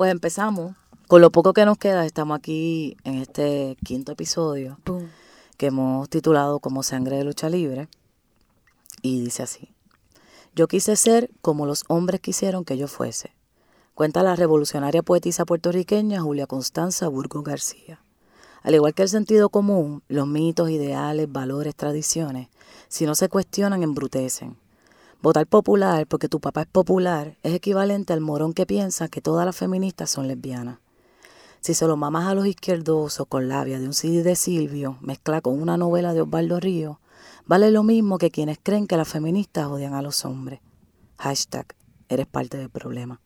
pues empezamos. Con lo poco que nos queda, estamos aquí en este quinto episodio que hemos titulado como Sangre de Lucha Libre. Y dice así. Yo quise ser como los hombres quisieron que yo fuese. Cuenta la revolucionaria poetisa puertorriqueña Julia Constanza Burgos García. Al igual que el sentido común, los mitos, ideales, valores, tradiciones, si no se cuestionan, embrutecen. Votar popular porque tu papá es popular es equivalente al morón que piensa que todas las feministas son lesbianas. Si se lo mamas a los izquierdosos con labia de un CD de Silvio, mezcla con una novela de Osvaldo Río, vale lo mismo que quienes creen que las feministas odian a los hombres. Hashtag, eres parte del problema.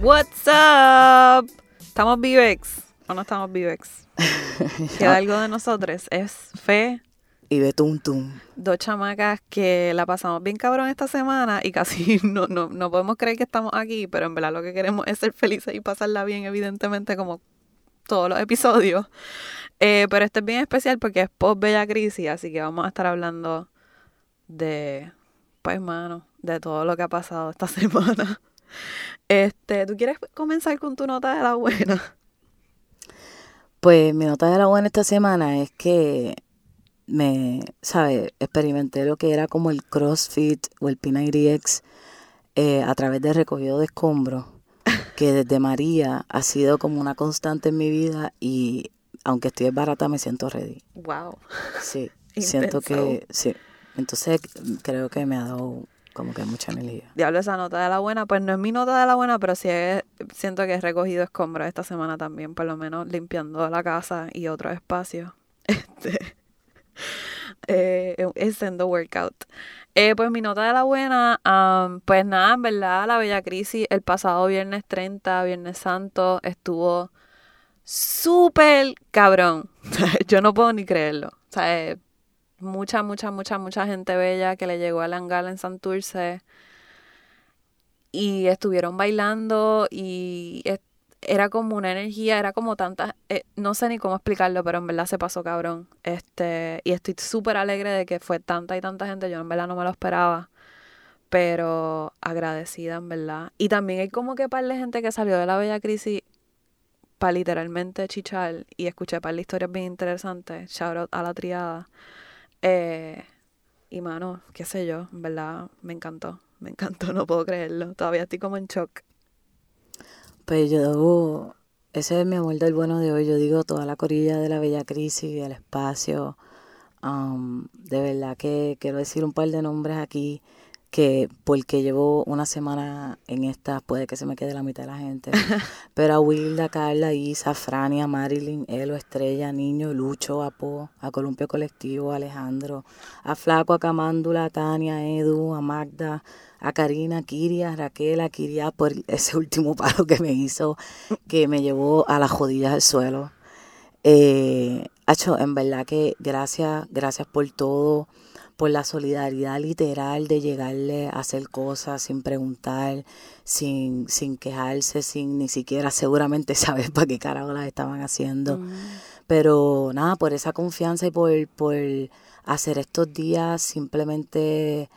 What's up? ¿Estamos Vivex o no estamos Vivex? Queda algo de nosotros. Es fe. Y Betuntum. Dos chamacas que la pasamos bien cabrón esta semana y casi no, no, no podemos creer que estamos aquí, pero en verdad lo que queremos es ser felices y pasarla bien, evidentemente, como todos los episodios. Eh, pero este es bien especial porque es post Bella Crisis, así que vamos a estar hablando de, pues, mano, de todo lo que ha pasado esta semana. Este, ¿tú quieres comenzar con tu nota de la buena? Pues mi nota de la buena esta semana es que me, ¿sabes? Experimenté lo que era como el CrossFit o el P90X eh, a través de recogido de escombros, que desde María ha sido como una constante en mi vida y aunque estoy barata me siento ready. Wow. Sí, siento que, sí. Entonces creo que me ha dado como que mucha energía. Diablo, esa nota de la buena, pues no es mi nota de la buena, pero sí siento que he recogido escombros esta semana también, por lo menos limpiando la casa y otros espacios. Este, eh, es workout. Eh, pues mi nota de la buena, pues nada, en verdad, la Bella Crisis el pasado viernes 30, Viernes Santo, estuvo súper cabrón. Yo no puedo ni creerlo. O sea, mucha, mucha, mucha, mucha gente bella que le llegó a Langala en Santurce y estuvieron bailando y era como una energía, era como tanta, eh, no sé ni cómo explicarlo, pero en verdad se pasó cabrón. Este, y estoy súper alegre de que fue tanta y tanta gente, yo en verdad no me lo esperaba, pero agradecida en verdad. Y también hay como que par de gente que salió de la Bella Crisis para literalmente chichar y escuché par de historias bien interesantes, shout out a la triada. Eh, y mano, qué sé yo, en verdad me encantó, me encantó, no puedo creerlo. Todavía estoy como en shock. Pues yo, ese es mi amor del bueno de hoy. Yo digo toda la corilla de la bella crisis, el espacio. Um, de verdad que quiero decir un par de nombres aquí que porque llevo una semana en esta puede que se me quede la mitad de la gente. Pero a Wilda, Carla, Isa, Frania, Marilyn, Elo, Estrella, Niño, Lucho, a Po, a Columpio Colectivo, a Alejandro, a Flaco, a Camándula, a Tania, a Edu, a Magda, a Karina, a Kiria, a Raquel, a Kiria por ese último paro que me hizo, que me llevó a las jodillas del suelo. Eh, en verdad que gracias, gracias por todo por la solidaridad literal de llegarle a hacer cosas sin preguntar, sin, sin quejarse, sin ni siquiera seguramente saber para qué carajo las estaban haciendo. Mm. Pero nada, por esa confianza y por, por hacer estos días simplemente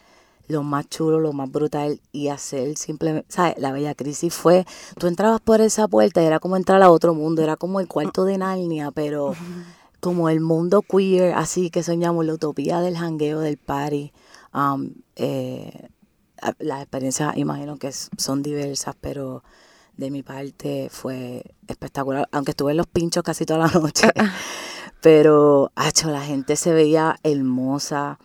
lo más chulo, lo más brutal y hacer simplemente, ¿sabes? La bella crisis fue, tú entrabas por esa puerta y era como entrar a otro mundo, era como el cuarto de Narnia, pero como el mundo queer, así que soñamos la utopía del jangueo, del party. Um, eh, las experiencias, imagino que son diversas, pero de mi parte fue espectacular, aunque estuve en los pinchos casi toda la noche. pero, hacho, la gente se veía hermosa.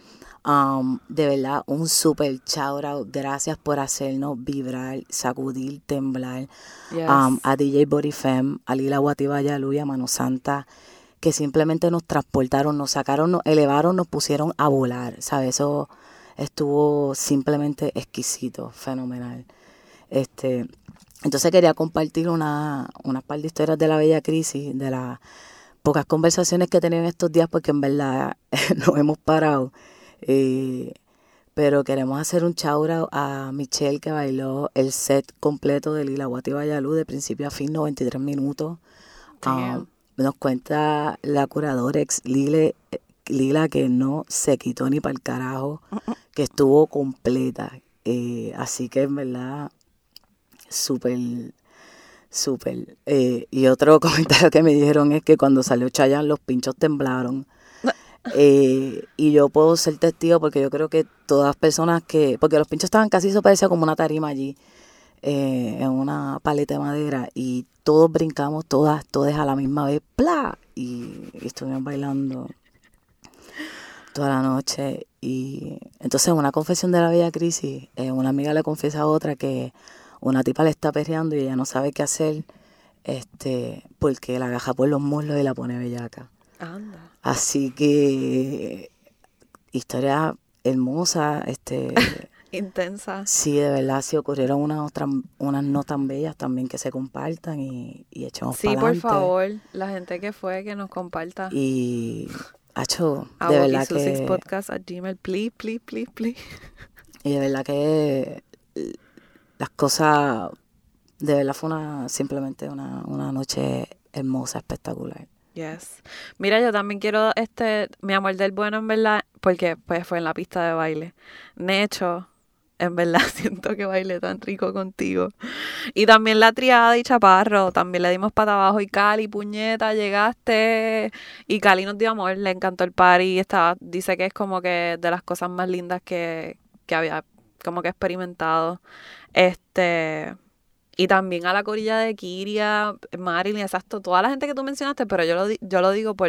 Um, de verdad, un super shout Gracias por hacernos vibrar, sacudir, temblar. Um, a DJ Body Fem, a Lila Guatibaya Luya, Mano Santa que simplemente nos transportaron, nos sacaron, nos elevaron, nos pusieron a volar, ¿sabes? Eso estuvo simplemente exquisito, fenomenal. Este, entonces quería compartir una, una par de historias de la bella crisis, de las pocas conversaciones que he tenido en estos días, porque en verdad nos hemos parado. Eh, pero queremos hacer un chaura a Michelle que bailó el set completo de Lila Guati Bayalú de principio a fin, 93 minutos nos cuenta la curadora ex Lile Lila que no se quitó ni para el carajo, que estuvo completa. Eh, así que en verdad, súper, súper. Eh, y otro comentario que me dijeron es que cuando salió Chayanne los pinchos temblaron. Eh, y yo puedo ser testigo porque yo creo que todas las personas que, porque los pinchos estaban casi, eso parecía como una tarima allí, eh, en una paleta de madera, y todos brincamos, todas, todas a la misma vez, ¡pla! Y, y estuvimos bailando toda la noche. Y entonces, una confesión de la Bella Crisis, eh, una amiga le confiesa a otra que una tipa le está perreando y ella no sabe qué hacer, este, porque la agaja por los muslos y la pone bellaca. Anda. Así que historia hermosa, este Intensa. sí, de verdad, sí ocurrieron unas otras, unas no tan bellas también que se compartan y, y echemos Sí, por favor, la gente que fue, que nos comparta. Y Acho, A de verdad Boquisusix que podcast at gmail, please, please, please, please. y de verdad que las cosas de verdad fue una simplemente una, una noche hermosa, espectacular. Yes. Mira, yo también quiero este, mi amor del bueno, en verdad, porque pues fue en la pista de baile. Necho, en verdad siento que bailé tan rico contigo. Y también la triada y Chaparro, también le dimos pata abajo. Y Cali, puñeta, llegaste. Y Cali nos dio amor, le encantó el party. Estaba, dice que es como que de las cosas más lindas que, que había como que experimentado. Este. Y también a la corilla de Kiria, Marilyn, exacto, toda la gente que tú mencionaste, pero yo lo, yo lo digo por,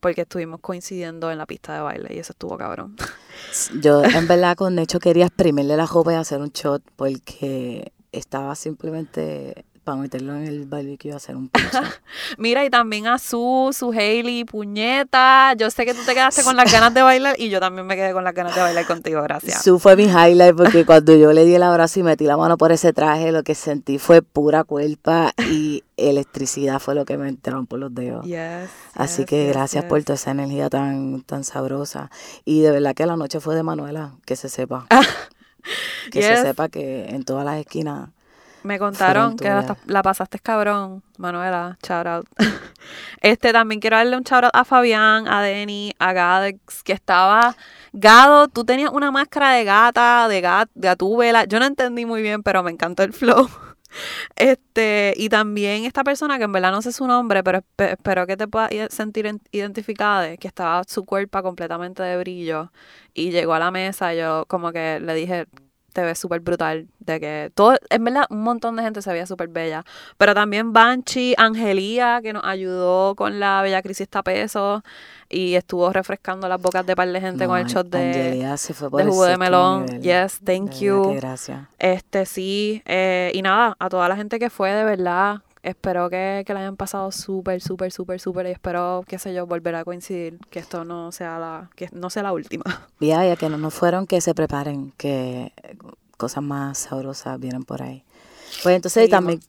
porque estuvimos coincidiendo en la pista de baile y eso estuvo cabrón. Yo en verdad con Necho quería exprimirle la jopa y hacer un shot porque estaba simplemente para meterlo en el barbecue y hacer un pincho. Mira, y también a Su, su Hailey, puñeta. Yo sé que tú te quedaste con las ganas de bailar y yo también me quedé con las ganas de bailar contigo, gracias. Su fue mi highlight porque cuando yo le di el abrazo y metí la mano por ese traje, lo que sentí fue pura cuerpa y electricidad fue lo que me entraron por los dedos. Yes, Así yes, que gracias yes. por toda esa energía tan, tan sabrosa. Y de verdad que la noche fue de Manuela, que se sepa. que se sepa que en todas las esquinas. Me contaron que la, la pasaste cabrón, Manuela. Shout out. Este también quiero darle un shout out a Fabián, a Denny, a Gadex, que estaba. Gado, tú tenías una máscara de gata, de gat, gatúbela. Yo no entendí muy bien, pero me encantó el flow. Este, y también esta persona que en verdad no sé su nombre, pero espe- espero que te puedas sentir en- identificada, de que estaba su cuerpo completamente de brillo y llegó a la mesa, yo como que le dije, te ves súper brutal, de que todo, en verdad, un montón de gente se veía súper bella, pero también Banshee, Angelía, que nos ayudó con la Bella Crisis Tapeso y estuvo refrescando las bocas de par de gente con el No, shot de, Angelia se fue por de jugo de melón. nivel. Yes, De thank verdad you. gracias. Este sí, eh, y nada, a toda la gente que fue, de verdad, espero que, que la hayan pasado súper, súper, súper, súper y espero, qué sé yo, volver a coincidir, que esto no sea la, que no sea la última. Y a que no nos fueron, que se preparen, que cosas más sabrosas vienen por ahí. Pues entonces Seguimos. también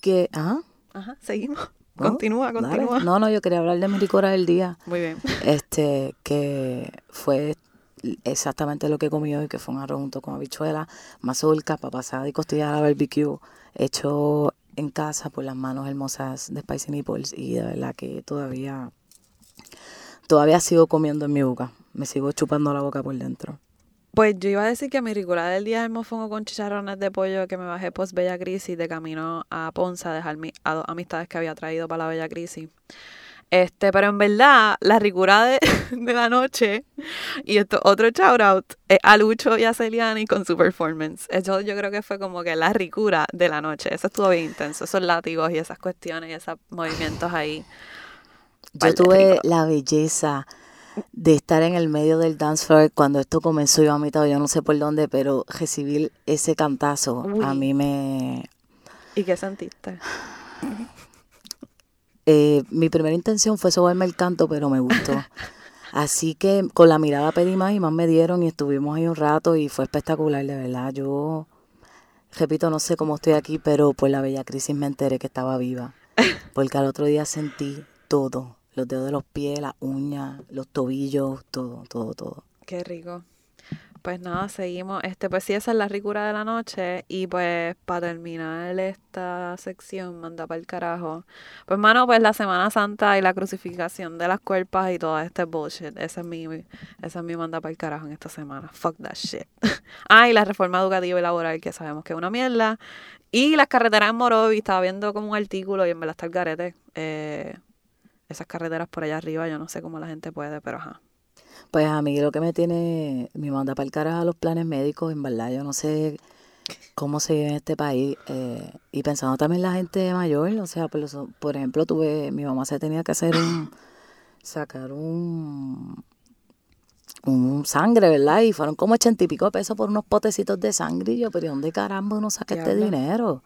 que... ¿ah? Ajá, seguimos. ¿No? Continúa, Dale. continúa. No, no, yo quería hablar de mi licora del día. Muy bien. Este, que fue exactamente lo que comí hoy, que fue un arroz junto con habichuela, mazorca, papa asada y costilla a la barbecue, hecho en casa por las manos hermosas de Spicy Nipples y de verdad que todavía, todavía sigo comiendo en mi boca, me sigo chupando la boca por dentro. Pues yo iba a decir que mi ricolada del día es el con chicharrones de pollo que me bajé post Bella Crisis de camino a Ponce a dejar mi, a dos amistades que había traído para la Bella Crisis. Este, pero en verdad, la ricura de, de la noche, y esto otro shout out, es a Lucho y a Celiani con su performance. Eso yo creo que fue como que la ricura de la noche. Eso estuvo bien intenso, esos látigos y esas cuestiones y esos movimientos ahí. Yo tuve rico. la belleza de estar en el medio del dance floor cuando esto comenzó yo a mitad, yo no sé por dónde, pero recibir ese cantazo a mí me, ¿Y qué sentiste? Eh, mi primera intención fue sobarme el canto, pero me gustó. Así que con la mirada pedí más y más me dieron y estuvimos ahí un rato y fue espectacular, de verdad. Yo, repito, no sé cómo estoy aquí, pero por la bella crisis me enteré que estaba viva. Porque al otro día sentí todo, los dedos de los pies, las uñas, los tobillos, todo, todo, todo. Qué rico. Pues nada, seguimos. Este, pues sí, esa es la ricura de la noche. Y pues para terminar esta sección, manda para el carajo. Pues mano, pues la Semana Santa y la crucificación de las cuerpas y todo este bullshit. Esa es mi, esa es mi manda para el carajo en esta semana. Fuck that shit. ah, y la reforma educativa y laboral, que sabemos que es una mierda. Y las carreteras en Morovi, estaba viendo como un artículo y en verdad está el garete. Eh, esas carreteras por allá arriba, yo no sé cómo la gente puede, pero ajá. Pues a mí lo que me tiene, me manda para el carajo a los planes médicos, en verdad, yo no sé cómo se vive en este país. Eh, y pensando también la gente mayor, o sea, por, por ejemplo, tuve, mi mamá se tenía que hacer un, sacar un, un sangre, ¿verdad? Y fueron como ochenta y pico pesos por unos potecitos de sangre. Y yo, pero ¿dónde caramba uno saca este dinero?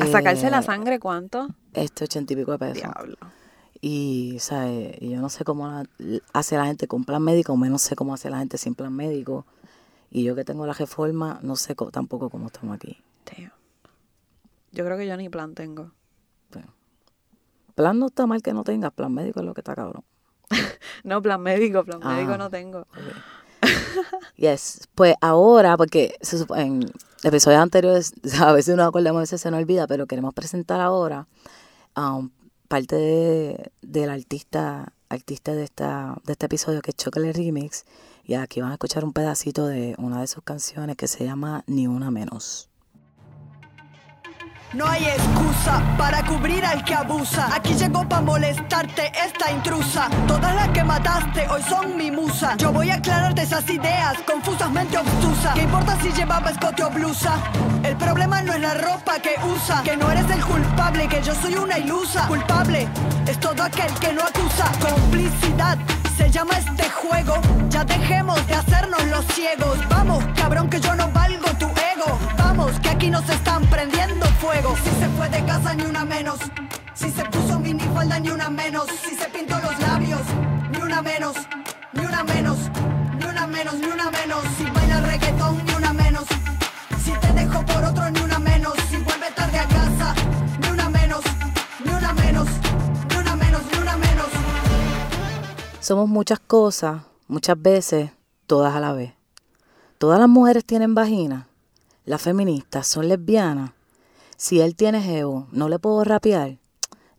¿A sacarse la eh, sangre cuánto? Este ochenta y pico de pesos. Diablo. Y, ¿sabes? Y yo no sé cómo hace la gente con plan médico, o menos sé cómo hace la gente sin plan médico. Y yo que tengo la reforma, no sé tampoco cómo estamos aquí. Yo creo que yo ni plan tengo. Plan no está mal que no tengas, plan médico es lo que está cabrón. no, plan médico, plan médico ah, no tengo. yes. Pues ahora, porque en episodios anteriores, a veces nos acordamos, a veces se nos olvida, pero queremos presentar ahora um, parte de, del artista, artista de, esta, de este episodio que es Chocolate Remix. Y aquí van a escuchar un pedacito de una de sus canciones que se llama Ni una menos. No hay excusa para cubrir al que abusa. Aquí llegó para molestarte esta intrusa. Todas las que mataste hoy son mi musa. Yo voy a aclararte esas ideas confusamente obtusas. ¿Qué importa si llevaba escote o blusa? El problema no es la ropa que usa. Que no eres el culpable, que yo soy una ilusa. Culpable es todo aquel que no acusa. Complicidad se llama este juego. Ya dejemos de hacernos los ciegos. Vamos, cabrón, que yo no valgo tu ego. Vamos, que aquí nos están prendiendo fuego. Si se fue de casa, ni una menos. Si se puso minifalda, ni una menos. Si se pintó los labios, ni una menos. Ni una menos. Ni una menos, ni una menos. Si baila reggaetón, ni una menos. Si te dejo por otro, ni una Somos muchas cosas, muchas veces, todas a la vez. Todas las mujeres tienen vagina. Las feministas son lesbianas. Si él tiene geo, no le puedo rapear.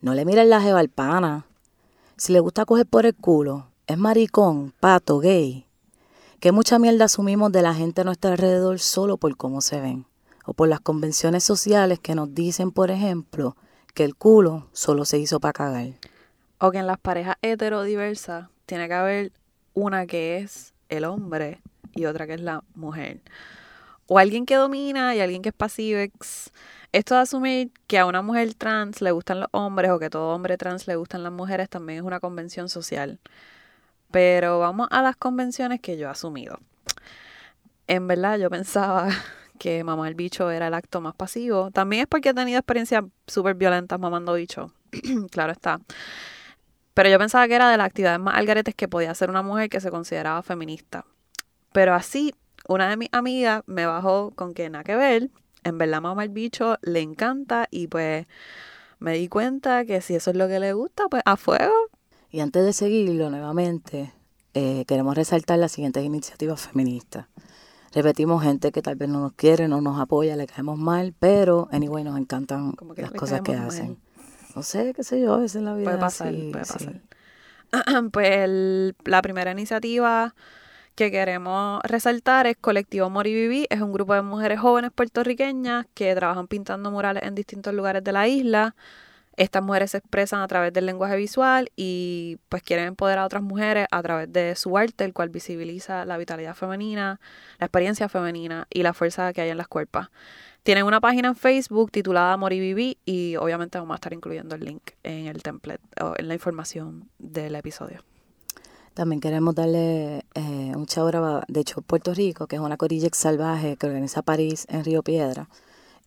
No le miren la jeva al pana. Si le gusta coger por el culo, es maricón, pato, gay. Que mucha mierda asumimos de la gente a nuestro alrededor solo por cómo se ven. O por las convenciones sociales que nos dicen, por ejemplo, que el culo solo se hizo para cagar. O que en las parejas heterodiversas tiene que haber una que es el hombre y otra que es la mujer. O alguien que domina y alguien que es pasivex. Esto de asumir que a una mujer trans le gustan los hombres o que a todo hombre trans le gustan las mujeres también es una convención social. Pero vamos a las convenciones que yo he asumido. En verdad yo pensaba que mamar el bicho era el acto más pasivo. También es porque he tenido experiencias súper violentas mamando bicho. claro está. Pero yo pensaba que era de las actividades más algaretes que podía hacer una mujer que se consideraba feminista. Pero así, una de mis amigas me bajó con que nada que ver en verdad mamá el bicho le encanta y pues me di cuenta que si eso es lo que le gusta, pues a fuego. Y antes de seguirlo nuevamente, eh, queremos resaltar las siguientes iniciativas feministas. Repetimos gente que tal vez no nos quiere, no nos apoya, le caemos mal, pero anyway nos encantan las cosas que hacen. No sé, qué sé yo, es la vida. Puede pasar, puede pasar. pues la primera iniciativa que queremos resaltar es Colectivo Moriviví. Es un grupo de mujeres jóvenes puertorriqueñas que trabajan pintando murales en distintos lugares de la isla. Estas mujeres se expresan a través del lenguaje visual y pues quieren empoderar a otras mujeres a través de su arte, el cual visibiliza la vitalidad femenina, la experiencia femenina y la fuerza que hay en las cuerpos. Tienen una página en Facebook titulada Moriviví y obviamente vamos a estar incluyendo el link en el template o en la información del episodio. También queremos darle eh, un chau de hecho, Puerto Rico, que es una corilla salvaje que organiza París en Río Piedra.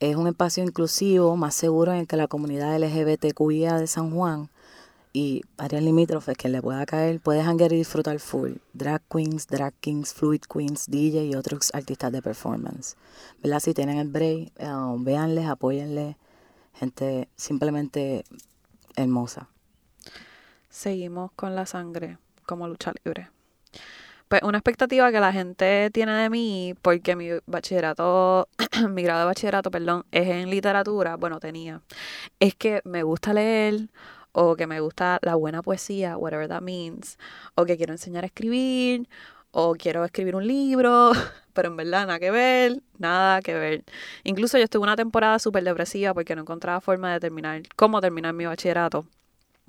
Es un espacio inclusivo, más seguro en el que la comunidad LGBTQIA de San Juan y áreas limítrofes que le pueda caer, puede hangar y disfrutar full. Drag queens, drag kings, fluid queens, DJ y otros artistas de performance. ¿Verdad? Si tienen el break, um, véanles, apóyenles. Gente simplemente hermosa. Seguimos con la sangre como lucha libre. pues una expectativa que la gente tiene de mí, porque mi bachillerato, mi grado de bachillerato, perdón, es en literatura, bueno, tenía, es que me gusta leer o que me gusta la buena poesía, whatever that means, o que quiero enseñar a escribir, o quiero escribir un libro, pero en verdad nada que ver, nada que ver. Incluso yo estuve una temporada súper depresiva porque no encontraba forma de terminar, cómo terminar mi bachillerato.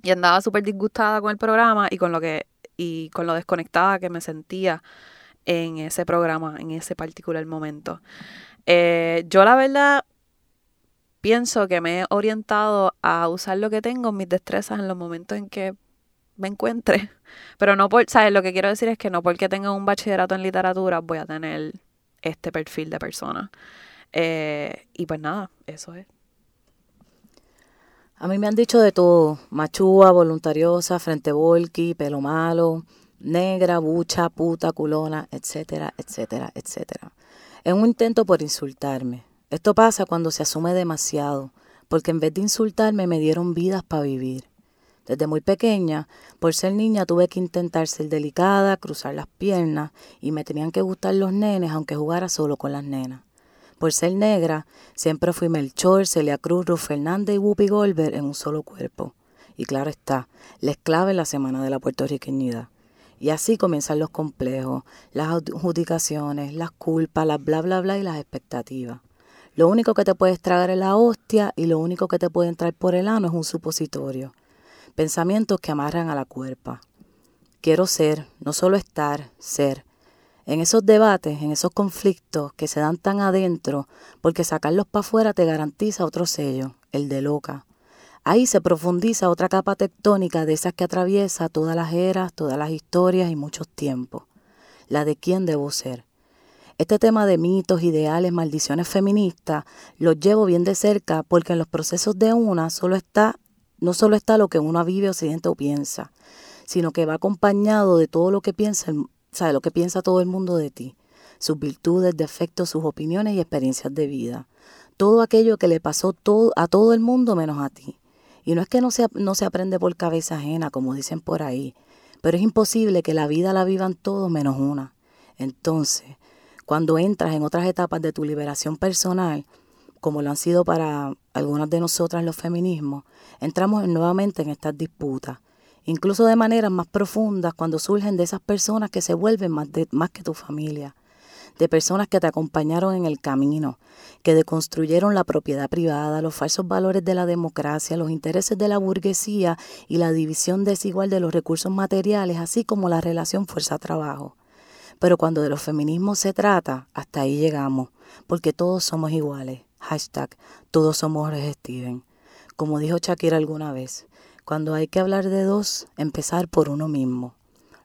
Y andaba súper disgustada con el programa y con lo que y con lo desconectada que me sentía en ese programa, en ese particular momento. Eh, yo la verdad pienso que me he orientado a usar lo que tengo, mis destrezas, en los momentos en que me encuentre. Pero no por, ¿sabes? Lo que quiero decir es que no porque tenga un bachillerato en literatura voy a tener este perfil de persona. Eh, y pues nada, eso es. A mí me han dicho de todo, machúa, voluntariosa, frente volky, pelo malo, negra, bucha, puta, culona, etcétera, etcétera, etcétera. Es un intento por insultarme. Esto pasa cuando se asume demasiado, porque en vez de insultarme me dieron vidas para vivir. Desde muy pequeña, por ser niña, tuve que intentar ser delicada, cruzar las piernas, y me tenían que gustar los nenes aunque jugara solo con las nenas. Por ser negra, siempre fui Melchor, Celia Cruz, Ruth Fernández y Whoopi Goldberg en un solo cuerpo. Y claro está, la esclava en la Semana de la Puertorriqueñidad. Y así comienzan los complejos, las adjudicaciones, las culpas, las bla bla bla y las expectativas. Lo único que te puedes tragar es la hostia y lo único que te puede entrar por el ano es un supositorio. Pensamientos que amarran a la cuerpa. Quiero ser, no solo estar, ser en esos debates, en esos conflictos que se dan tan adentro, porque sacarlos para afuera te garantiza otro sello, el de loca. Ahí se profundiza otra capa tectónica de esas que atraviesa todas las eras, todas las historias y muchos tiempos, la de quién debo ser. Este tema de mitos, ideales, maldiciones feministas, los llevo bien de cerca porque en los procesos de una solo está, no solo está lo que uno vive o siente o piensa, sino que va acompañado de todo lo que piensa sabe lo que piensa todo el mundo de ti, sus virtudes, defectos, sus opiniones y experiencias de vida. Todo aquello que le pasó a todo el mundo menos a ti. Y no es que no se, no se aprende por cabeza ajena, como dicen por ahí, pero es imposible que la vida la vivan todos menos una. Entonces, cuando entras en otras etapas de tu liberación personal, como lo han sido para algunas de nosotras los feminismos, entramos nuevamente en estas disputas incluso de maneras más profundas cuando surgen de esas personas que se vuelven más, más que tu familia, de personas que te acompañaron en el camino, que deconstruyeron la propiedad privada, los falsos valores de la democracia, los intereses de la burguesía y la división desigual de los recursos materiales, así como la relación fuerza-trabajo. Pero cuando de los feminismos se trata, hasta ahí llegamos, porque todos somos iguales. Hashtag, todos somos Steven. Como dijo Shakira alguna vez, cuando hay que hablar de dos, empezar por uno mismo.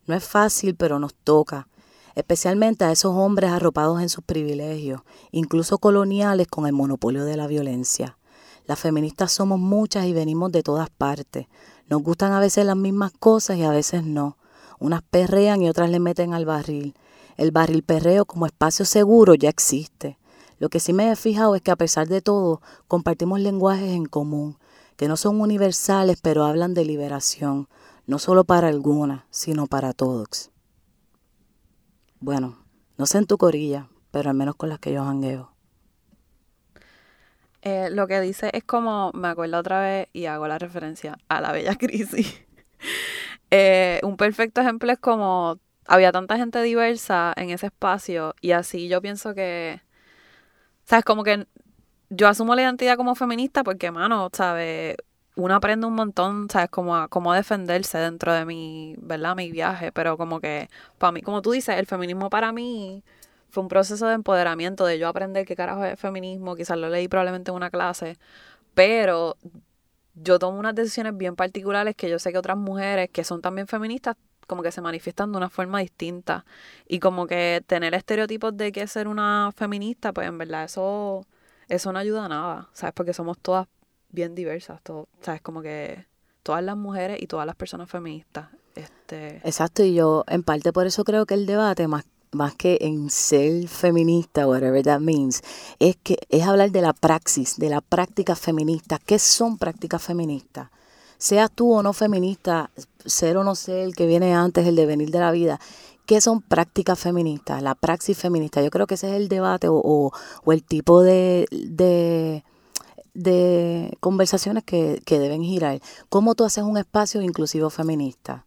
No es fácil, pero nos toca, especialmente a esos hombres arropados en sus privilegios, incluso coloniales con el monopolio de la violencia. Las feministas somos muchas y venimos de todas partes. Nos gustan a veces las mismas cosas y a veces no. Unas perrean y otras le meten al barril. El barril perreo como espacio seguro ya existe. Lo que sí me he fijado es que a pesar de todo, compartimos lenguajes en común, que no son universales, pero hablan de liberación, no solo para algunas, sino para todos. Bueno, no sé en tu corilla, pero al menos con las que yo jangueo. Eh, lo que dice es como, me acuerdo otra vez y hago la referencia a la bella crisis. Eh, un perfecto ejemplo es como había tanta gente diversa en ese espacio y así yo pienso que, sabes, como que yo asumo la identidad como feminista porque, mano, ¿sabes? Uno aprende un montón, ¿sabes? Como a cómo defenderse dentro de mi, ¿verdad? Mi viaje, pero como que, para mí, como tú dices, el feminismo para mí fue un proceso de empoderamiento, de yo aprender qué carajo es feminismo, quizás lo leí probablemente en una clase, pero yo tomo unas decisiones bien particulares que yo sé que otras mujeres que son también feministas como que se manifiestan de una forma distinta y como que tener estereotipos de qué es ser una feminista, pues en verdad eso eso no ayuda a nada, ¿sabes? Porque somos todas bien diversas, todo, ¿sabes? Como que todas las mujeres y todas las personas feministas. Este... Exacto, y yo en parte por eso creo que el debate, más, más que en ser feminista, whatever that means, es que es hablar de la praxis, de la práctica feminista. ¿Qué son prácticas feministas? Seas tú o no feminista, ser o no ser el que viene antes, el devenir de la vida. ¿qué son prácticas feministas? La praxis feminista. Yo creo que ese es el debate o, o, o el tipo de, de, de conversaciones que, que deben girar. ¿Cómo tú haces un espacio inclusivo feminista?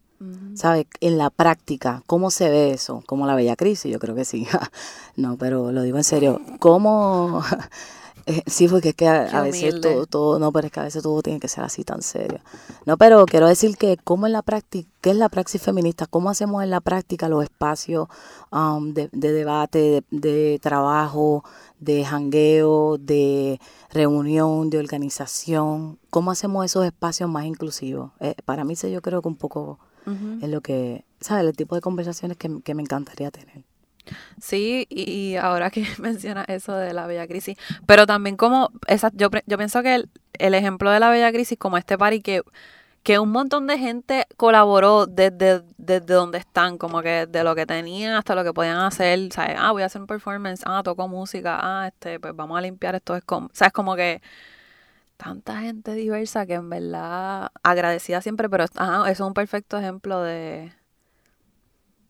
¿Sabes? En la práctica, ¿cómo se ve eso? ¿Como la bella crisis? Yo creo que sí. no, pero lo digo en serio. ¿Cómo eh, sí, porque es que a, veces todo, todo, no, pero es que a veces todo tiene que ser así tan serio. No, pero quiero decir que cómo en la práctica, ¿qué es la praxis feminista? ¿Cómo hacemos en la práctica los espacios um, de, debate, de, trabajo, de jangueo, de reunión, de organización? ¿Cómo hacemos esos espacios más inclusivos? Eh, para mí, yo creo que un poco es lo que, ¿sabes? El tipo de conversaciones que, que me encantaría tener. Sí, y ahora que mencionas eso de la Bella Crisis, pero también como, esa, yo, yo pienso que el, ejemplo de la Bella Crisis, como este party que, que un montón de gente colaboró desde, desde donde están, como que de lo que tenían hasta lo que podían hacer, ¿sabes? Ah, voy a hacer un performance, ah, toco música, ah, este, pues vamos a limpiar esto, es como, ¿sabes? Como que tanta gente diversa que en verdad agradecida siempre, pero eso es un perfecto ejemplo de,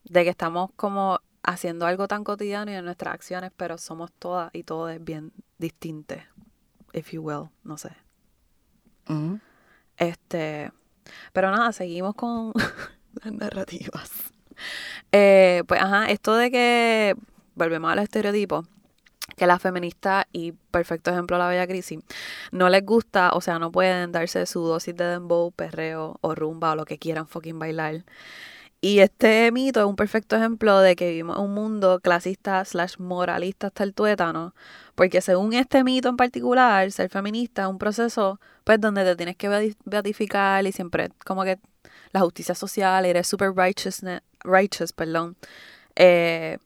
de que estamos como haciendo algo tan cotidiano y en nuestras acciones, pero somos todas y todos bien distintos, if you will, no sé. Este, pero nada, seguimos con las narrativas. Eh, pues ajá, esto de que volvemos al estereotipo, que la feminista y perfecto ejemplo la bella crisis no les gusta, o sea, no pueden darse su dosis de dembow, perreo o rumba o lo que quieran fucking bailar. Y este mito es un perfecto ejemplo de que vivimos un mundo clasista slash moralista hasta el tuétano, porque según este mito en particular, ser feminista es un proceso pues donde te tienes que beatificar y siempre como que la justicia social, eres super righteous perdón, eh,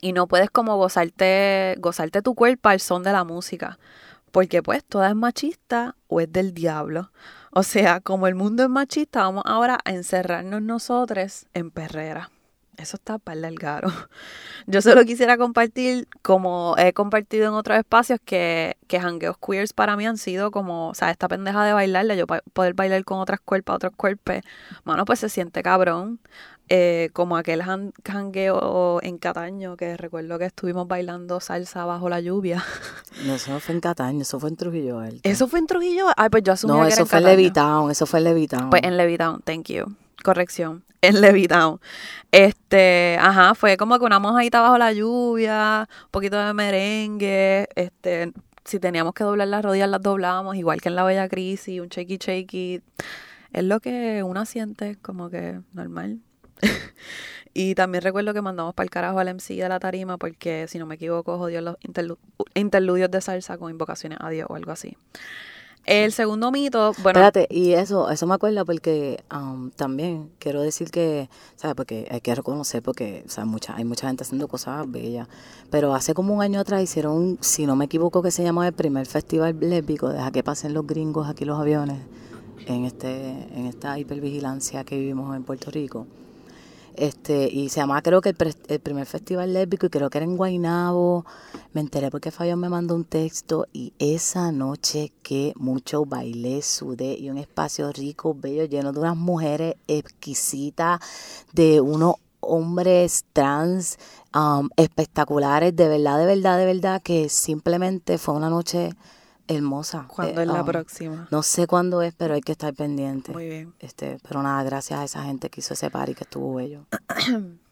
y no puedes como gozarte, gozarte tu cuerpo al son de la música, porque pues toda es machista o es del diablo. O sea, como el mundo es machista, vamos ahora a encerrarnos nosotros en perrera. Eso está para el garo. Yo solo quisiera compartir, como he compartido en otros espacios, que, que hangueos queers para mí han sido como, o sea, esta pendeja de bailarle, yo poder bailar con otras cuerpos, otros cuerpos, bueno, pues se siente cabrón. Eh, como aquel hangueo en Cataño, que recuerdo que estuvimos bailando salsa bajo la lluvia. No, eso no fue en Cataño, eso fue en Trujillo Alto. ¿Eso fue en Trujillo? Ay, pues yo asumí no, que eso fue en Levitown, eso fue en Levitown. Pues en Levitown, thank you. Corrección, en Levitown. Este, ajá, fue como que una mojadita bajo la lluvia, un poquito de merengue, este, si teníamos que doblar las rodillas las doblábamos, igual que en la Bella Crisis, un shaky shaky. Es lo que uno siente como que normal. y también recuerdo que mandamos para el carajo al MC de la tarima porque, si no me equivoco, jodió los interludios de salsa con invocaciones a Dios o algo así. El segundo mito, bueno. Espérate, y eso, eso me acuerda porque um, también quiero decir que, ¿sabes? Porque hay que reconocer, porque, sea, mucha, hay mucha gente haciendo cosas bellas. Pero hace como un año atrás hicieron, si no me equivoco, que se llamaba el primer festival lésbico, deja que pasen los gringos aquí los aviones, en, este, en esta hipervigilancia que vivimos en Puerto Rico. Este, y se llamaba creo que el, primer festival lésbico y creo que era en Guainabo. Me enteré porque Fabián me mandó un texto y esa noche que mucho bailé, sudé y un espacio rico, bello, lleno de unas mujeres exquisitas, de unos hombres trans um, espectaculares, de verdad, de verdad, de verdad, que simplemente fue una noche hermosa. ¿Cuándo es la um, próxima? No sé cuándo es, pero hay que estar pendiente. Muy bien. Este, pero nada, gracias a esa gente que hizo ese party que estuvo bello.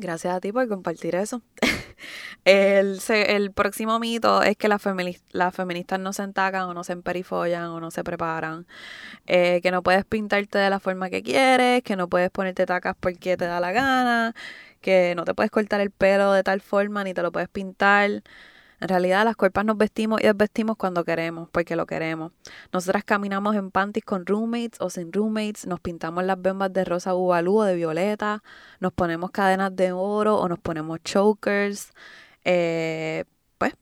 gracias a ti por compartir eso. el, el próximo mito es que las, las feministas no se entacan o no se emperifollan o no se preparan. Eh, que no puedes pintarte de la forma que quieres, que no puedes ponerte tacas porque te da la gana, que no te puedes cortar el pelo de tal forma ni te lo puedes pintar. En realidad las cuerpas nos vestimos y desvestimos cuando queremos, porque lo queremos. Nosotras caminamos en panties con roommates o sin roommates, nos pintamos las bembas de rosa ubalú o de violeta, nos ponemos cadenas de oro o nos ponemos chokers, eh, pues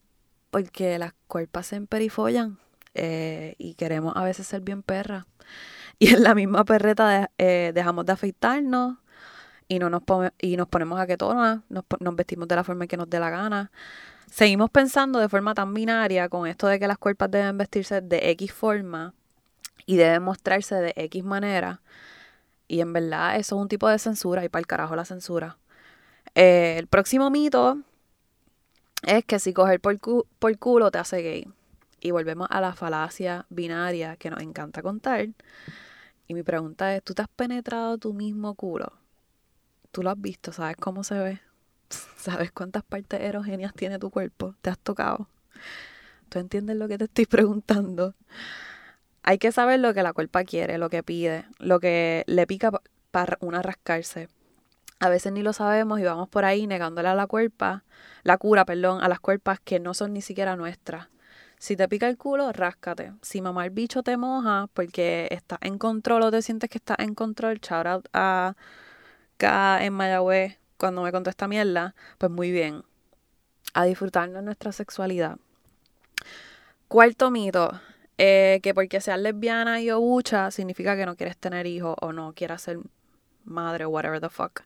porque las cuerpas se emperifollan eh, y queremos a veces ser bien perras. Y en la misma perreta eh, dejamos de afeitarnos y, no nos, y nos ponemos a que nos, nos vestimos de la forma que nos dé la gana. Seguimos pensando de forma tan binaria con esto de que las cuerpas deben vestirse de X forma y deben mostrarse de X manera. Y en verdad eso es un tipo de censura y para el carajo la censura. Eh, el próximo mito es que si coger por, por culo te hace gay. Y volvemos a la falacia binaria que nos encanta contar. Y mi pregunta es, ¿tú te has penetrado tu mismo culo? ¿Tú lo has visto? ¿Sabes cómo se ve? ¿Sabes cuántas partes erogéneas tiene tu cuerpo? ¿Te has tocado? ¿Tú entiendes lo que te estoy preguntando? Hay que saber lo que la cuerpa quiere, lo que pide, lo que le pica para una rascarse. A veces ni lo sabemos y vamos por ahí negándole a la cuerpa, la cura, perdón, a las cuerpas que no son ni siquiera nuestras. Si te pica el culo, ráscate. Si mamá el bicho te moja porque estás en control o te sientes que estás en control, shout out a acá en Mayagüez cuando me contó esta mierda, pues muy bien. A disfrutarnos nuestra sexualidad. Cuarto mito, eh, que porque seas lesbiana y o significa que no quieres tener hijos o no quieras ser madre o whatever the fuck.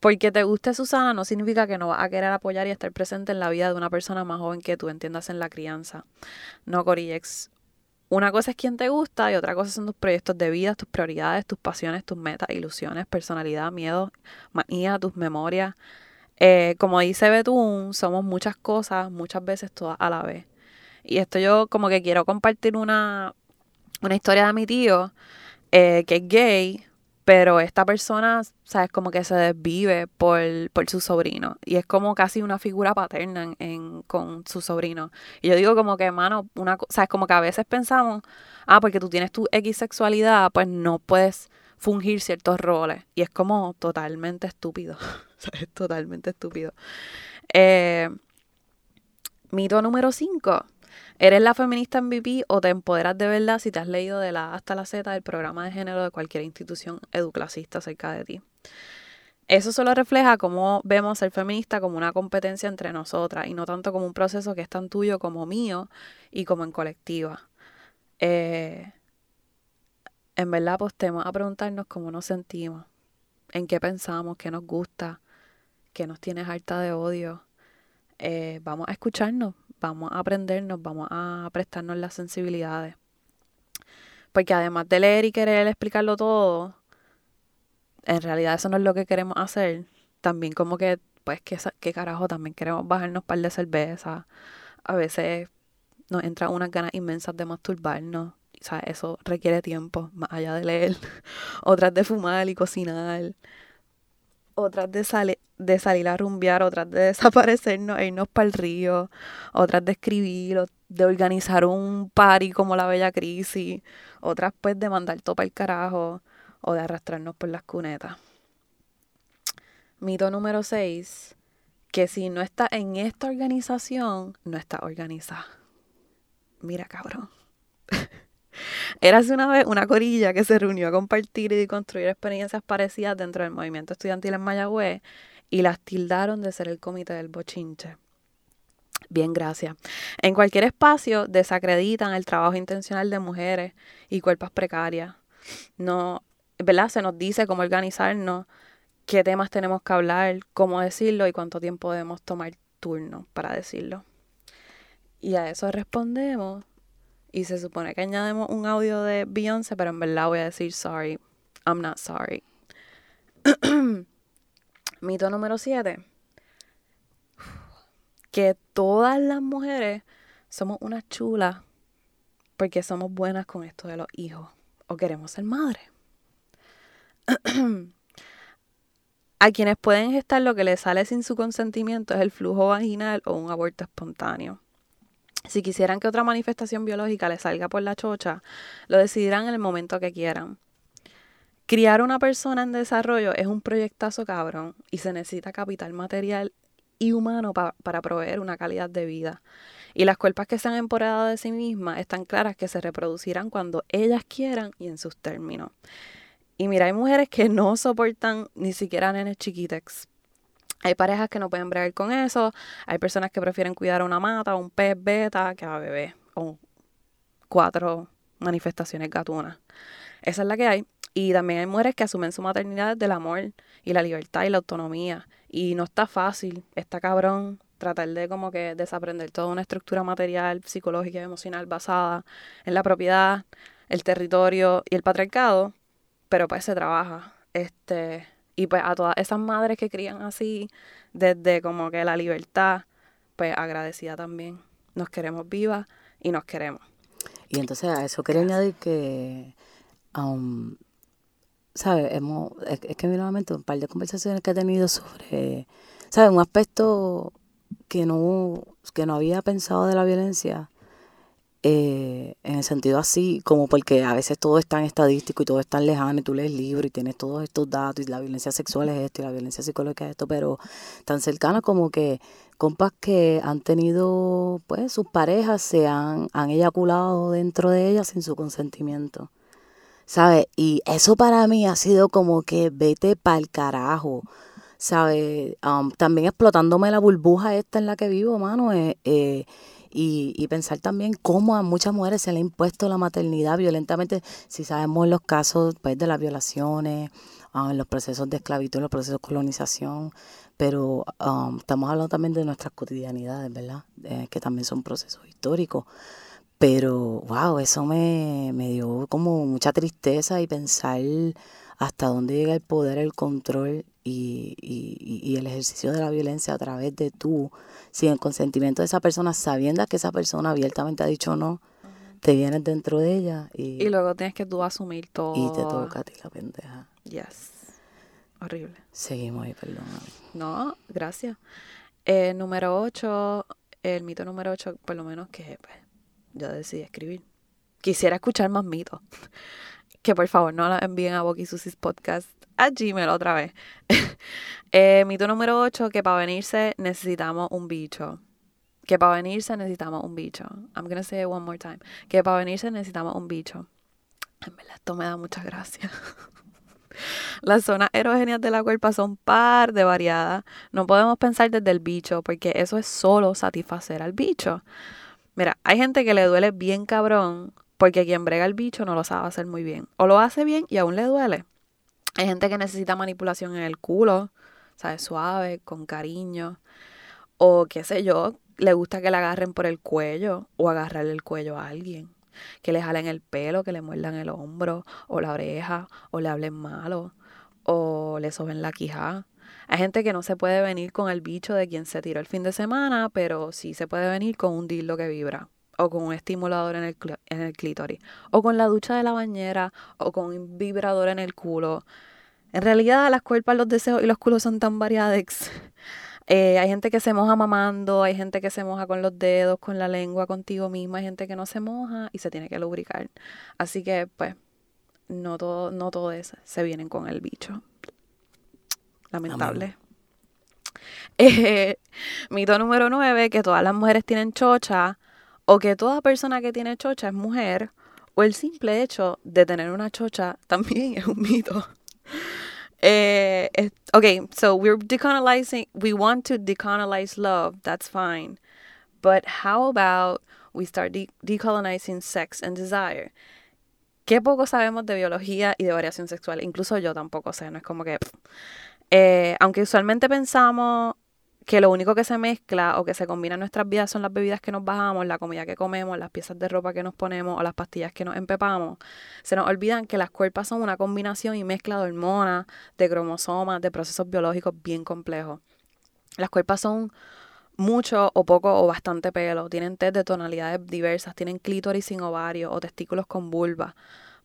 Porque te guste Susana no significa que no vas a querer apoyar y estar presente en la vida de una persona más joven que tú, entiendas en la crianza. No, Corillex. Una cosa es quien te gusta y otra cosa son tus proyectos de vida, tus prioridades, tus pasiones, tus metas, ilusiones, personalidad, miedo, manía, tus memorias. Eh, como dice Betún, somos muchas cosas, muchas veces todas a la vez. Y esto yo como que quiero compartir una, una historia de mi tío, eh, que es gay, pero esta persona, ¿sabes? Como que se desvive por, por su sobrino. Y es como casi una figura paterna en, con su sobrino. Y yo digo como que, hermano, una ¿sabes? Como que a veces pensamos, ah, porque tú tienes tu X sexualidad, pues no puedes fungir ciertos roles. Y es como totalmente estúpido. ¿Sabes? Totalmente estúpido. Eh, mito número 5. ¿Eres la feminista MVP o te empoderas de verdad si te has leído de la A hasta la Z del programa de género de cualquier institución educlasista cerca de ti? Eso solo refleja cómo vemos ser feminista como una competencia entre nosotras y no tanto como un proceso que es tan tuyo como mío y como en colectiva. Eh, en verdad, tenemos a preguntarnos cómo nos sentimos, en qué pensamos, qué nos gusta, qué nos tiene harta de odio. Eh, vamos a escucharnos, vamos a aprendernos, vamos a prestarnos las sensibilidades. Porque además de leer y querer explicarlo todo, en realidad eso no es lo que queremos hacer. También como que, pues, ¿qué, qué carajo? También queremos bajarnos un par de cerveza. A veces nos entra unas ganas inmensas de masturbarnos. O sea, eso requiere tiempo, más allá de leer. Otras de fumar y cocinar otras de, de salir a rumbear, otras de desaparecernos e irnos para el río, otras de escribir, de organizar un party como la Bella Crisis, otras pues de mandar todo para el carajo o de arrastrarnos por las cunetas. Mito número 6, que si no está en esta organización, no está organizada. Mira, cabrón. Érase una vez una corilla que se reunió a compartir y construir experiencias parecidas dentro del movimiento estudiantil en Mayagüez y las tildaron de ser el comité del bochinche. Bien, gracias. En cualquier espacio desacreditan el trabajo intencional de mujeres y cuerpos precarias. No, ¿verdad? Se nos dice cómo organizarnos, qué temas tenemos que hablar, cómo decirlo y cuánto tiempo debemos tomar turno para decirlo. Y a eso respondemos y se supone que añadimos un audio de Beyoncé, pero en verdad voy a decir sorry. I'm not sorry. Mito número 7. Que todas las mujeres somos unas chulas porque somos buenas con esto de los hijos o queremos ser madres. A quienes pueden gestar lo que les sale sin su consentimiento es el flujo vaginal o un aborto espontáneo. Si quisieran que otra manifestación biológica les salga por la chocha, lo decidirán en el momento que quieran. Criar una persona en desarrollo es un proyectazo cabrón y se necesita capital material y humano para proveer una calidad de vida. Y las cuerpas que se han empoderado de sí mismas están claras que se reproducirán cuando ellas quieran y en sus términos. Y mira, hay mujeres que no soportan ni siquiera nenes chiquitex hay parejas que no pueden bregar con eso. Hay personas que prefieren cuidar a una mata, o un pez beta, que a bebé. O cuatro manifestaciones gatunas. Esa es la que hay. Y también hay mujeres que asumen su maternidad del amor y la libertad y la autonomía. Y no está fácil, está cabrón tratar de como que desaprender toda una estructura material, psicológica y emocional basada en la propiedad, el territorio y el patriarcado, pero pues se trabaja. Este, Y pues a todas esas madres que crían así, desde como que la libertad, pues agradecida también. Nos queremos vivas y nos queremos. Y entonces a eso quería añadir que, um, ¿sabes? Hemos, es, es que nuevamente un par de conversaciones que he tenido sobre, ¿sabes? Un aspecto que no, que no había pensado de la violencia eh, en el sentido así, como porque a veces todo es tan estadístico y todo es tan lejano y tú lees libros y tienes todos estos datos y la violencia sexual es esto y la violencia psicológica es esto, pero tan cercana como que compas que han tenido, pues sus parejas se han, han eyaculado dentro de ellas sin su consentimiento. ¿Sabes? Y eso para mí ha sido como que vete pa'l carajo. ¿Sabes? Um, también explotándome la burbuja esta en la que vivo, mano. Eh, eh, y, y pensar también cómo a muchas mujeres se le ha impuesto la maternidad violentamente, si sabemos los casos pues, de las violaciones, en los procesos de esclavitud, los procesos de colonización, pero um, estamos hablando también de nuestras cotidianidades, ¿verdad? Eh, que también son procesos históricos. Pero, wow, eso me, me dio como mucha tristeza y pensar hasta dónde llega el poder, el control y, y, y el ejercicio de la violencia a través de tú sin el consentimiento de esa persona, sabiendo que esa persona abiertamente ha dicho no, te vienes dentro de ella y, Y luego tienes que tú asumir todo. y te toca a ti la pendeja. Yes. Horrible. Seguimos ahí, perdón. No, gracias. Eh, número 8, el mito número 8, por lo menos que pues, yo decidí escribir. Quisiera escuchar más mitos. Que por favor no la envíen a Boki Susis Podcast a Gmail otra vez. eh, mito número 8, que para venirse necesitamos un bicho. Que para venirse necesitamos un bicho. I'm gonna say it one more time. Que para venirse necesitamos un bicho. En verdad, esto me da mucha gracia. Las zonas erógenas de la cuerpa son par de variadas. No podemos pensar desde el bicho, porque eso es solo satisfacer al bicho. Mira, hay gente que le duele bien cabrón, porque quien brega el bicho no lo sabe hacer muy bien. O lo hace bien y aún le duele. Hay gente que necesita manipulación en el culo, ¿sabes? Suave, con cariño. O qué sé yo, le gusta que le agarren por el cuello o agarrarle el cuello a alguien. Que le jalen el pelo, que le muerdan el hombro o la oreja, o le hablen malo, o le soben la quijada. Hay gente que no se puede venir con el bicho de quien se tiró el fin de semana, pero sí se puede venir con un dildo que vibra, o con un estimulador en el, cl- en el clítoris, o con la ducha de la bañera, o con un vibrador en el culo. En realidad, las cuerpas, los deseos y los culos son tan variados. Eh, hay gente que se moja mamando, hay gente que se moja con los dedos, con la lengua, contigo misma, hay gente que no se moja y se tiene que lubricar. Así que, pues, no todo, no todo eso se vienen con el bicho. Lamentable. Eh, mito número 9, que todas las mujeres tienen chocha, o que toda persona que tiene chocha es mujer, o el simple hecho de tener una chocha también es un mito. Eh, okay, so we're decolonizing, we want to decolonize love, that's fine. But how about we start de- decolonizing sex and desire? Qué poco sabemos de biología y de variación sexual. Incluso yo tampoco sé, no es como que... Eh, aunque usualmente pensamos que lo único que se mezcla o que se combina en nuestras vidas son las bebidas que nos bajamos, la comida que comemos, las piezas de ropa que nos ponemos o las pastillas que nos empepamos, se nos olvidan que las cuerpas son una combinación y mezcla de hormonas, de cromosomas, de procesos biológicos bien complejos. Las cuerpas son mucho o poco o bastante pelo, tienen test de tonalidades diversas, tienen clítoris sin ovario o testículos con vulva.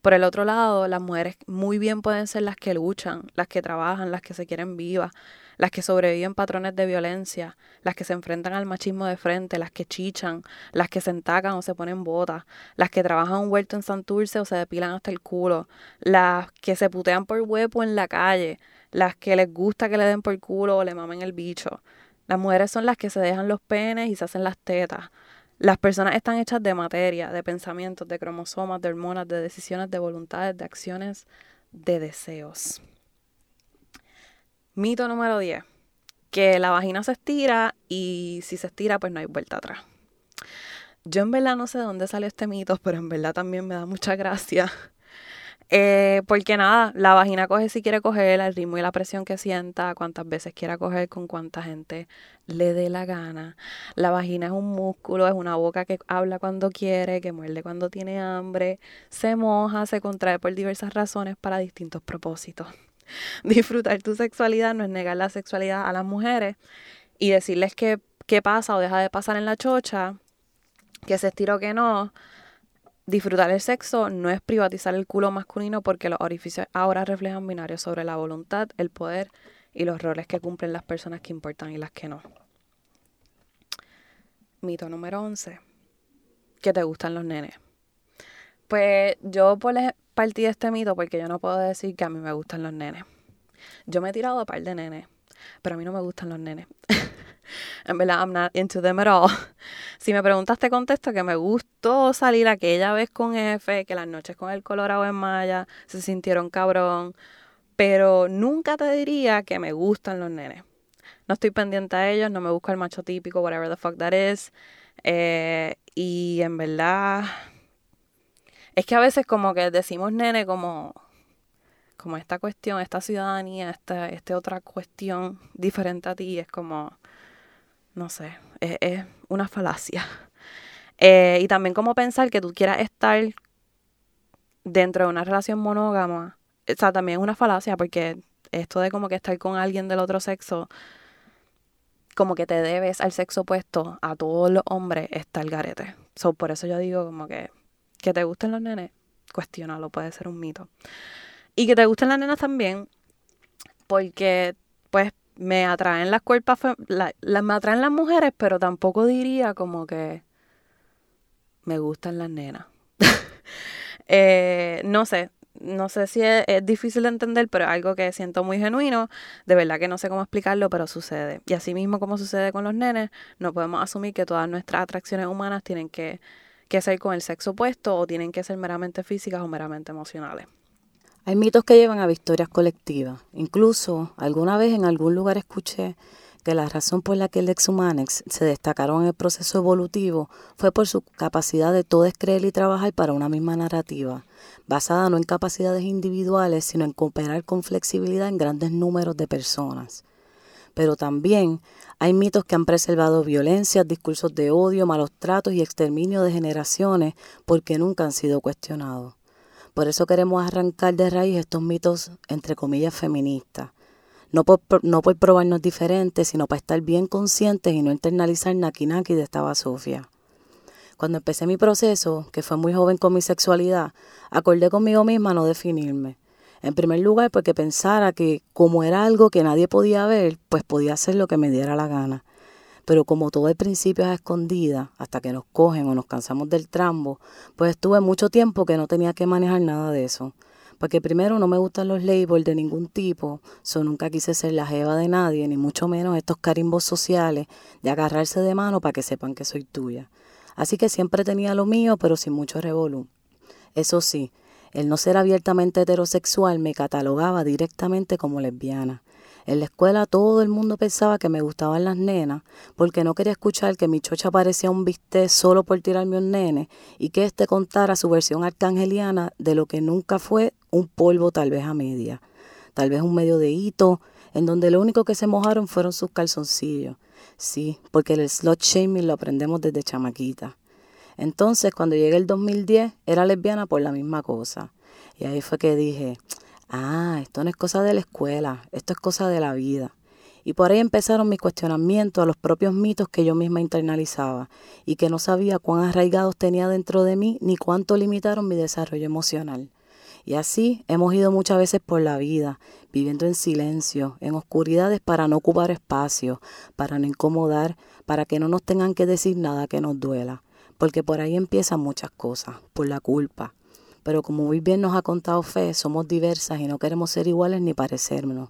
Por el otro lado, las mujeres muy bien pueden ser las que luchan, las que trabajan, las que se quieren vivas, las que sobreviven patrones de violencia, las que se enfrentan al machismo de frente, las que chichan, las que se entacan o se ponen botas, las que trabajan un huerto en Santurce o se depilan hasta el culo, las que se putean por huevo en la calle, las que les gusta que le den por culo o le mamen el bicho. Las mujeres son las que se dejan los penes y se hacen las tetas. Las personas están hechas de materia, de pensamientos, de cromosomas, de hormonas, de decisiones, de voluntades, de acciones, de deseos. Mito número 10. Que la vagina se estira y si se estira pues no hay vuelta atrás. Yo en verdad no sé de dónde salió este mito, pero en verdad también me da mucha gracia. Eh, porque nada, la vagina coge si quiere coger, al ritmo y la presión que sienta, cuántas veces quiera coger, con cuánta gente le dé la gana. La vagina es un músculo, es una boca que habla cuando quiere, que muerde cuando tiene hambre, se moja, se contrae por diversas razones para distintos propósitos. disfrutar tu sexualidad no es negar la sexualidad a las mujeres y decirles que qué pasa o deja de pasar en la chocha, que se estira o que no. Disfrutar el sexo no es privatizar el culo masculino porque los orificios ahora reflejan binarios sobre la voluntad, el poder y los roles que cumplen las personas que importan y las que no. Mito número 11. Que te gustan los nenes. Pues yo por partí de este mito porque yo no puedo decir que a mí me gustan los nenes. Yo me he tirado a par de nenes, pero a mí no me gustan los nenes. en verdad, I'm not into them at all. Si me preguntas, te contesto que me gustó salir aquella vez con F, que las noches con el Colorado en Maya se sintieron cabrón, pero nunca te diría que me gustan los nenes. No estoy pendiente a ellos, no me busco el macho típico, whatever the fuck that is. Eh, y en verdad, es que a veces como que decimos nene como, como esta cuestión, esta ciudadanía, esta, esta otra cuestión diferente a ti, es como, no sé, es, una falacia. Eh, y también como pensar que tú quieras estar dentro de una relación monógama, o sea, también es una falacia porque esto de como que estar con alguien del otro sexo, como que te debes al sexo opuesto a todos los hombres, está el garete. So, por eso yo digo como que que te gusten los nenes, cuestionalo, puede ser un mito. Y que te gusten las nenas también, porque pues me atraen las cuerpas, la, me atraen las mujeres, pero tampoco diría como que me gustan las nenas. Eh, no sé, no sé si es, difícil de entender, pero es algo que siento muy genuino. De verdad que no sé cómo explicarlo, pero sucede. Y así mismo como sucede con los nenes, no podemos asumir que todas nuestras atracciones humanas tienen que, que ser con el sexo opuesto o tienen que ser meramente físicas o meramente emocionales. Hay mitos que llevan a victorias colectivas. Incluso alguna vez en algún lugar escuché que la razón por la que el exhumanex se destacaron en el proceso evolutivo fue por su capacidad de todos creer y trabajar para una misma narrativa, basada no en capacidades individuales, sino en cooperar con flexibilidad en grandes números de personas. Pero también hay mitos que han preservado violencia, discursos de odio, malos tratos y exterminio de generaciones porque nunca han sido cuestionados. Por eso queremos arrancar de raíz estos mitos, entre comillas, feministas no por, no por probarnos diferentes, sino para estar bien conscientes y no internalizar naki naki de esta basofia. Cuando empecé mi proceso, que fue muy joven con mi sexualidad, acordé conmigo misma no definirme. En primer lugar, porque pensara que como era algo que nadie podía ver, pues podía hacer lo que me diera la gana. Pero como todo el principio es escondida, hasta que nos cogen o nos cansamos del trambo, pues estuve mucho tiempo que no tenía que manejar nada de eso. Porque primero no me gustan los labels de ningún tipo, so nunca quise ser la jeva de nadie, ni mucho menos estos carimbos sociales de agarrarse de mano para que sepan que soy tuya. Así que siempre tenía lo mío, pero sin mucho revolú. Eso sí, el no ser abiertamente heterosexual me catalogaba directamente como lesbiana. En la escuela todo el mundo pensaba que me gustaban las nenas, porque no quería escuchar que mi chocha parecía un bistec solo por tirarme un nene y que éste contara su versión arcangeliana de lo que nunca fue un polvo tal vez a media, tal vez un medio de hito, en donde lo único que se mojaron fueron sus calzoncillos. Sí, porque el slot shaming lo aprendemos desde chamaquita. Entonces, cuando llegué el 2010, era lesbiana por la misma cosa. Y ahí fue que dije, ah, esto no es cosa de la escuela, esto es cosa de la vida. Y por ahí empezaron mis cuestionamientos a los propios mitos que yo misma internalizaba y que no sabía cuán arraigados tenía dentro de mí ni cuánto limitaron mi desarrollo emocional. Y así hemos ido muchas veces por la vida, viviendo en silencio, en oscuridades para no ocupar espacio, para no incomodar, para que no nos tengan que decir nada que nos duela. Porque por ahí empiezan muchas cosas, por la culpa, pero como muy bien nos ha contado Fe, somos diversas y no queremos ser iguales ni parecernos.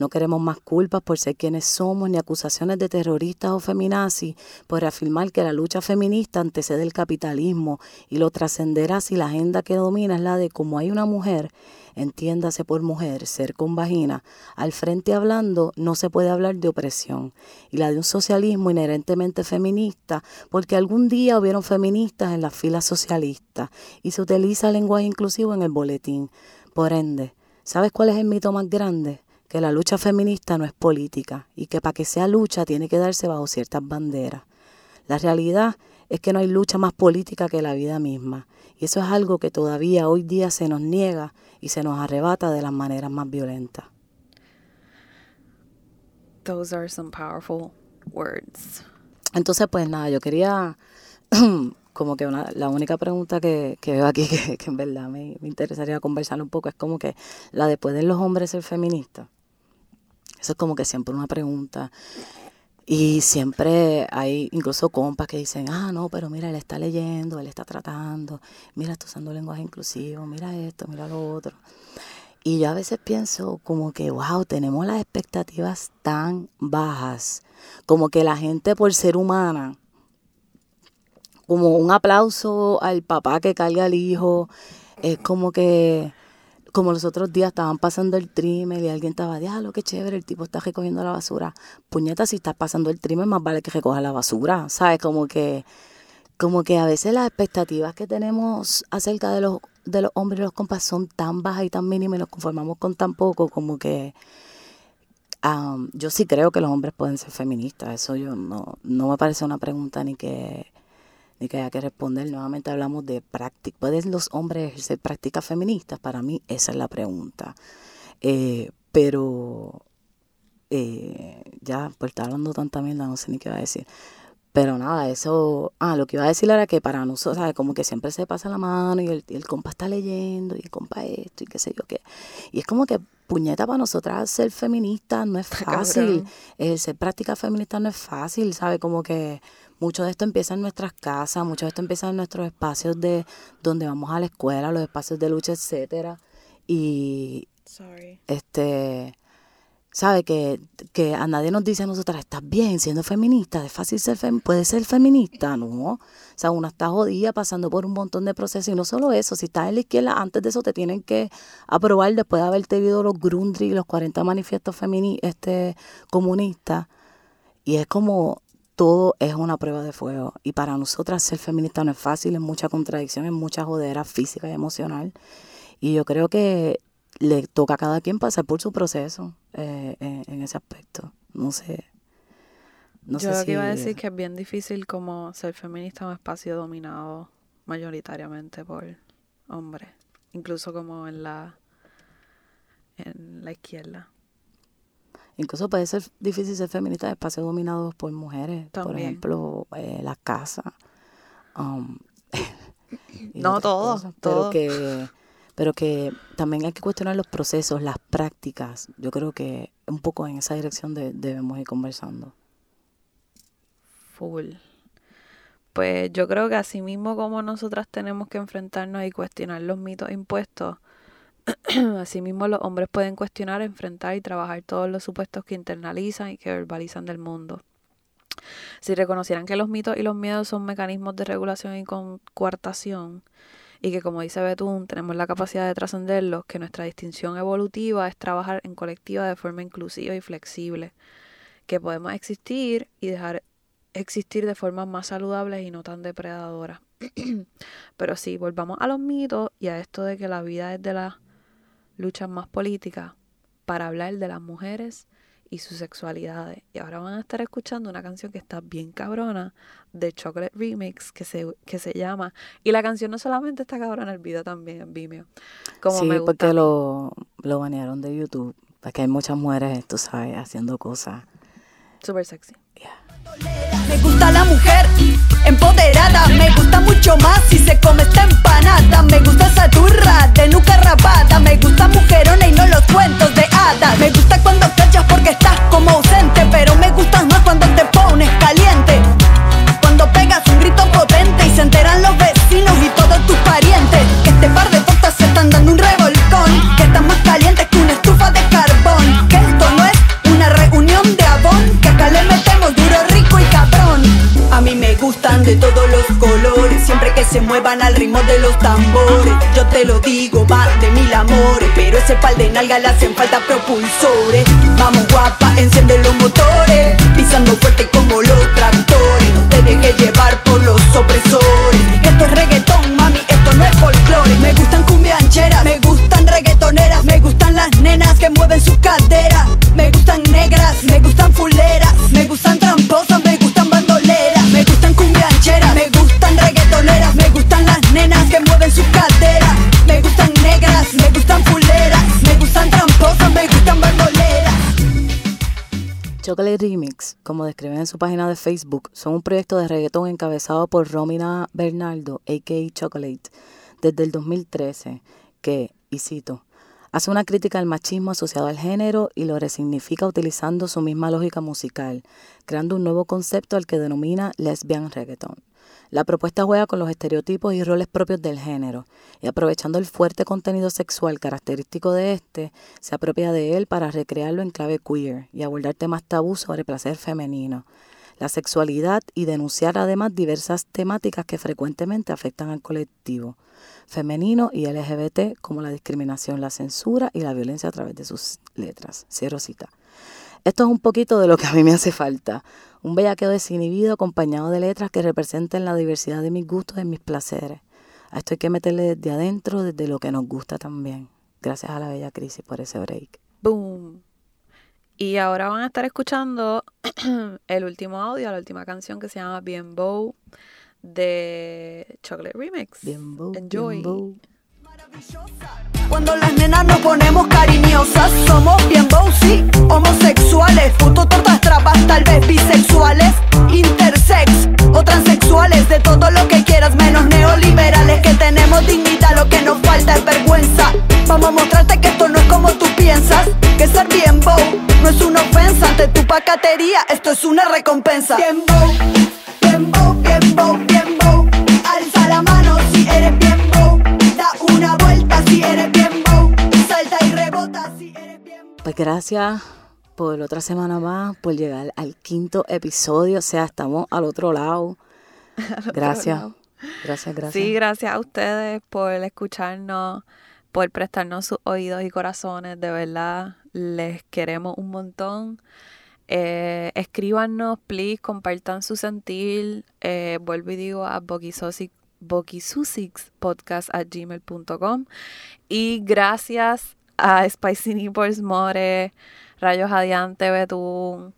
No queremos más culpas por ser quienes somos, ni acusaciones de terroristas o feminazis por afirmar que la lucha feminista antecede el capitalismo y lo trascenderá si la agenda que domina es la de como hay una mujer, entiéndase por mujer, ser con vagina, al frente hablando no se puede hablar de opresión, y la de un socialismo inherentemente feminista, porque algún día hubieron feministas en las filas socialistas y se utiliza el lenguaje inclusivo en el boletín. Por ende, ¿sabes cuál es el mito más grande? Que la lucha feminista no es política y que para que sea lucha tiene que darse bajo ciertas banderas. La realidad es que no hay lucha más política que la vida misma. Y eso es algo que todavía hoy día se nos niega y se nos arrebata de las maneras más violentas. Those are some powerful words. Entonces, pues nada, yo quería, como que una, la única pregunta que, que veo aquí que, que en verdad me, me, interesaría conversar un poco es como que la de pueden los hombres ser feministas. Eso es como que siempre una pregunta. Y siempre hay incluso compas que dicen, ah, no, pero mira, él está leyendo, él está tratando, mira, está usando lenguaje inclusivo, mira esto, mira lo otro. Y yo a veces pienso como que, wow, tenemos las expectativas tan bajas, como que la gente por ser humana, como un aplauso al papá que carga al hijo, es como que, como los otros días estaban pasando el trimmer y alguien estaba, diablo, qué chévere, el tipo está recogiendo la basura. Puñeta, si estás pasando el trimmer, más vale que recoja la basura, ¿sabes? Como que, como que a veces las expectativas que tenemos acerca de los de los hombres y los compas son tan bajas y tan mínimas y nos conformamos con tan poco como que um, yo sí creo que los hombres pueden ser feministas. Eso yo no, no me parece una pregunta ni que ni que haya que responder. Nuevamente hablamos de práctica. ¿Pueden los hombres ejercer prácticas feministas? Para mí esa es la pregunta. Eh, pero eh, ya, pues está hablando tanta mierda, no sé ni qué va a decir. Pero nada, eso, ah, lo que iba a decir era que para nosotros, ¿sabes? Como que siempre se pasa la mano y el, y el compa está leyendo y el compa esto y qué sé yo qué. Y es como que puñeta para nosotras ser feministas no es fácil. El ser práctica feminista no es fácil, ¿sabes? Como que mucho de esto empieza en nuestras casas, mucho de esto empieza en nuestros espacios de donde vamos a la escuela, los espacios de lucha, etcétera. Y Sorry. este sabe que, que a nadie nos dice a nosotras, estás bien siendo feminista, es fácil ser fem puedes ser feminista, ¿no? O sea, una está jodida pasando por un montón de procesos y no solo eso, si estás en la izquierda, antes de eso te tienen que aprobar después de haberte visto los Grundry, los 40 manifiestos femini este, comunistas y es como todo es una prueba de fuego y para nosotras ser feminista no es fácil, es mucha contradicción, es mucha jodera física y emocional y yo creo que le toca a cada quien pasar por su proceso eh, en, en, ese aspecto. No sé. No Yo sé si... iba a decir que es bien difícil como ser feminista en un espacio dominado mayoritariamente por hombres, incluso como en la en la izquierda. Incluso puede ser difícil ser feminista en espacios dominados por mujeres, También. por ejemplo, eh, la casa. Um, no todo, cosas, todo. Pero que pero que también hay que cuestionar los procesos, las prácticas. Yo creo que un poco en esa dirección de, debemos ir conversando. Full. Pues yo creo que así mismo como nosotras tenemos que enfrentarnos y cuestionar los mitos impuestos, asimismo los hombres pueden cuestionar, enfrentar y trabajar todos los supuestos que internalizan y que verbalizan del mundo. Si reconocieran que los mitos y los miedos son mecanismos de regulación y coartación, y que como dice Betún, tenemos la capacidad de trascenderlos, que nuestra distinción evolutiva es trabajar en colectiva de forma inclusiva y flexible, que podemos existir y dejar existir de formas más saludables y no tan depredadoras. Pero sí, volvamos a los mitos y a esto de que la vida es de las luchas más políticas para hablar de las mujeres y sus sexualidades. Y ahora van a estar escuchando una canción que está bien cabrona de Chocolate Remix que se, que se llama. Y la canción no solamente está cabrona, el video también en Vimeo. Como sí, me porque lo, lo banearon de YouTube. Porque hay muchas mujeres, tú sabes, haciendo cosas. Súper sexy. Me gusta la mujer empoderada, me gusta mucho más si se come esta empanada. Me gusta esa turra de nuca rapada, me gusta mujerona y no los cuentos de hadas. Me gusta cuando cachas porque estás como ausente, pero me gustas más cuando te pones caliente. Cuando pegas un grito potente y se enteran los vecinos y todos tus parientes. Que este par de tortas se están dando un revolcón, de todos los colores, siempre que se muevan al ritmo de los tambores. Yo te lo digo, va de mil amores, pero ese pal de nalga le hacen falta propulsores. Vamos guapa, enciende los motores, pisando fuerte como los tractores. No te dejes llevar por los opresores. Esto es reggaetón, mami, esto no es folclore. Me gustan cumbiancheras, me gustan reggaetoneras, me gustan las nenas que mueven sus caderas. Me gustan negras, me gustan fuleras, Chocolate Remix, como describen en su página de Facebook, son un proyecto de reggaetón encabezado por Romina Bernardo, a.k.a. Chocolate, desde el 2013, que, y cito, hace una crítica al machismo asociado al género y lo resignifica utilizando su misma lógica musical, creando un nuevo concepto al que denomina lesbian reggaeton. La propuesta juega con los estereotipos y roles propios del género, y aprovechando el fuerte contenido sexual característico de este, se apropia de él para recrearlo en clave queer y abordar temas tabú sobre placer femenino, la sexualidad y denunciar además diversas temáticas que frecuentemente afectan al colectivo femenino y LGBT, como la discriminación, la censura y la violencia a través de sus letras. Cierro cita. Esto es un poquito de lo que a mí me hace falta. Un bellaqueo desinhibido acompañado de letras que representen la diversidad de mis gustos y mis placeres. A esto hay que meterle desde adentro, desde lo que nos gusta también. Gracias a la Bella Crisis por ese break. Boom. Y ahora van a estar escuchando el último audio, la última canción que se llama Bien Bow de Chocolate Remix. Bien bow, Enjoy. bien bow. Cuando las nenas nos ponemos cariñosas, somos bien bossy, homosexuales, puto nos falta es vergüenza. Vamos a mostrarte que esto no es como tú piensas, que ser bien bow no es una ofensa ante tu pacatería, esto es una recompensa. Bien bow, bien bow, bien bow, bien bow, alza la mano si eres bien bow, da una vuelta si eres bien bow, salta y rebota si eres bien bow. Pues gracias por otra semana más, por llegar al quinto episodio. O sea, estamos al otro lado. Gracias. Gracias, gracias. Sí, gracias a ustedes por escucharnos, por prestarnos sus oídos y corazones. De verdad, les queremos un montón. Eh, escríbanos, please, compartan su sentir. Eh, vuelvo y digo a gmail.com. Y gracias a Spicy Nipples More, Rayos Adiante, Betún,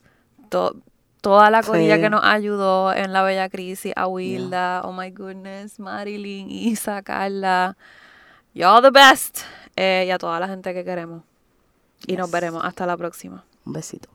to- toda la corilla Fe. que nos ayudó en la bella crisis, a Wilda, oh my goodness, Marilyn, Isa, Carla, you're the best. Eh, y a toda la gente que queremos. Y nos veremos hasta la próxima. Un besito.